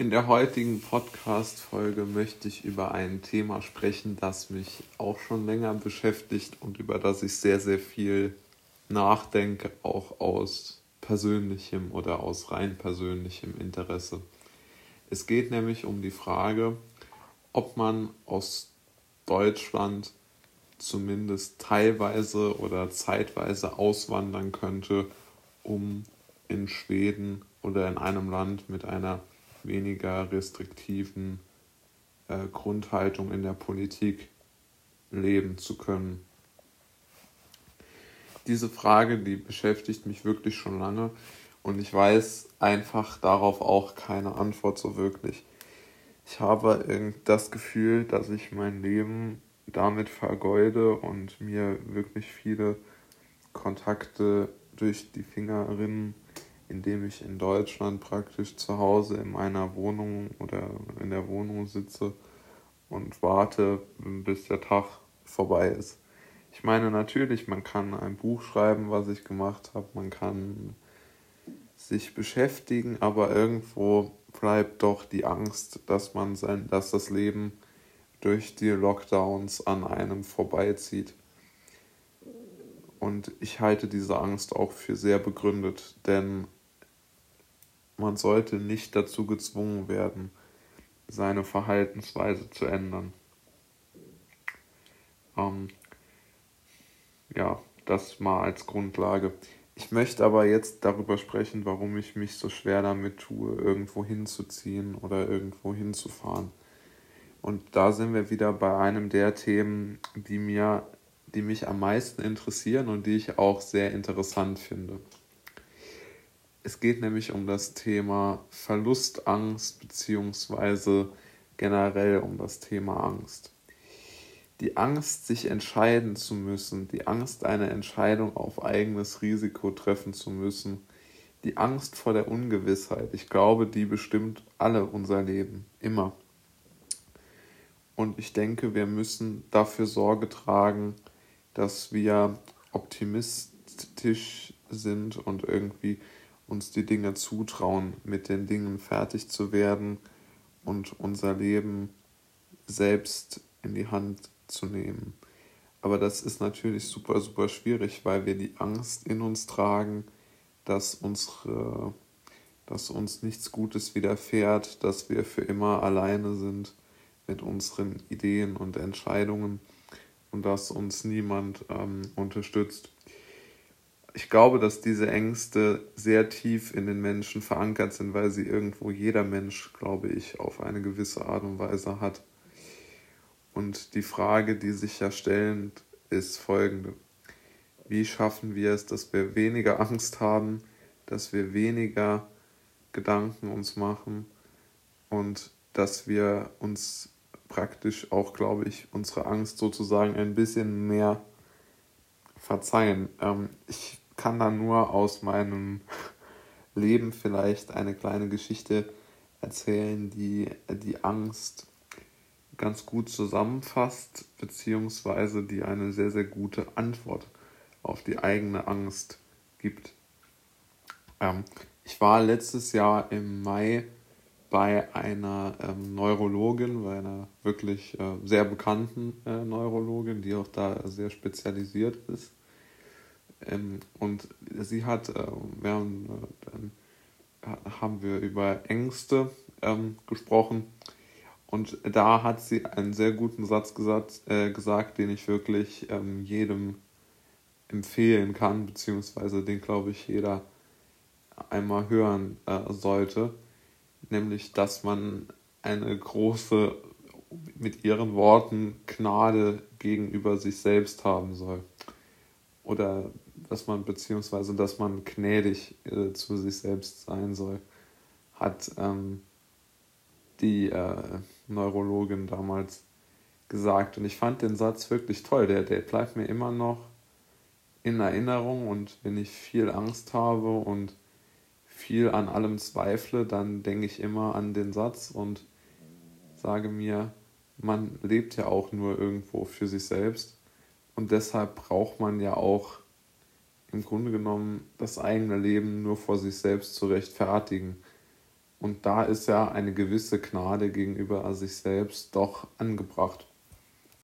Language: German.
In der heutigen Podcast-Folge möchte ich über ein Thema sprechen, das mich auch schon länger beschäftigt und über das ich sehr, sehr viel nachdenke, auch aus persönlichem oder aus rein persönlichem Interesse. Es geht nämlich um die Frage, ob man aus Deutschland zumindest teilweise oder zeitweise auswandern könnte, um in Schweden oder in einem Land mit einer weniger restriktiven äh, Grundhaltung in der Politik leben zu können. Diese Frage, die beschäftigt mich wirklich schon lange und ich weiß einfach darauf auch keine Antwort so wirklich. Ich habe das Gefühl, dass ich mein Leben damit vergeude und mir wirklich viele Kontakte durch die Finger rinnen indem ich in Deutschland praktisch zu Hause in meiner Wohnung oder in der Wohnung sitze und warte, bis der Tag vorbei ist. Ich meine, natürlich, man kann ein Buch schreiben, was ich gemacht habe, man kann sich beschäftigen, aber irgendwo bleibt doch die Angst, dass man sein, dass das Leben durch die Lockdowns an einem vorbeizieht. Und ich halte diese Angst auch für sehr begründet, denn man sollte nicht dazu gezwungen werden, seine Verhaltensweise zu ändern. Ähm, ja, das mal als Grundlage. Ich möchte aber jetzt darüber sprechen, warum ich mich so schwer damit tue, irgendwo hinzuziehen oder irgendwo hinzufahren. Und da sind wir wieder bei einem der Themen, die mir, die mich am meisten interessieren und die ich auch sehr interessant finde. Es geht nämlich um das Thema Verlustangst beziehungsweise generell um das Thema Angst. Die Angst, sich entscheiden zu müssen, die Angst, eine Entscheidung auf eigenes Risiko treffen zu müssen, die Angst vor der Ungewissheit, ich glaube, die bestimmt alle unser Leben, immer. Und ich denke, wir müssen dafür Sorge tragen, dass wir optimistisch sind und irgendwie uns die Dinge zutrauen, mit den Dingen fertig zu werden und unser Leben selbst in die Hand zu nehmen. Aber das ist natürlich super, super schwierig, weil wir die Angst in uns tragen, dass unsere, dass uns nichts Gutes widerfährt, dass wir für immer alleine sind mit unseren Ideen und Entscheidungen und dass uns niemand ähm, unterstützt ich glaube, dass diese Ängste sehr tief in den Menschen verankert sind, weil sie irgendwo jeder Mensch, glaube ich, auf eine gewisse Art und Weise hat. Und die Frage, die sich ja stellt, ist folgende. Wie schaffen wir es, dass wir weniger Angst haben, dass wir weniger Gedanken uns machen und dass wir uns praktisch auch, glaube ich, unsere Angst sozusagen ein bisschen mehr verzeihen. Ähm, ich kann da nur aus meinem Leben vielleicht eine kleine Geschichte erzählen, die die Angst ganz gut zusammenfasst, beziehungsweise die eine sehr, sehr gute Antwort auf die eigene Angst gibt. Ähm, ich war letztes Jahr im Mai bei einer ähm, Neurologin, bei einer wirklich äh, sehr bekannten äh, Neurologin, die auch da sehr spezialisiert ist. Ähm, und sie hat, äh, während, äh, dann haben wir über Ängste ähm, gesprochen. Und da hat sie einen sehr guten Satz gesagt, äh, gesagt den ich wirklich ähm, jedem empfehlen kann, beziehungsweise den, glaube ich, jeder einmal hören äh, sollte. Nämlich, dass man eine große, mit ihren Worten, Gnade gegenüber sich selbst haben soll. Oder dass man, beziehungsweise dass man gnädig äh, zu sich selbst sein soll, hat ähm, die äh, Neurologin damals gesagt. Und ich fand den Satz wirklich toll. Der, der bleibt mir immer noch in Erinnerung. Und wenn ich viel Angst habe und viel an allem zweifle, dann denke ich immer an den Satz und sage mir, man lebt ja auch nur irgendwo für sich selbst. Und deshalb braucht man ja auch im Grunde genommen das eigene Leben nur vor sich selbst zu rechtfertigen. Und da ist ja eine gewisse Gnade gegenüber sich selbst doch angebracht.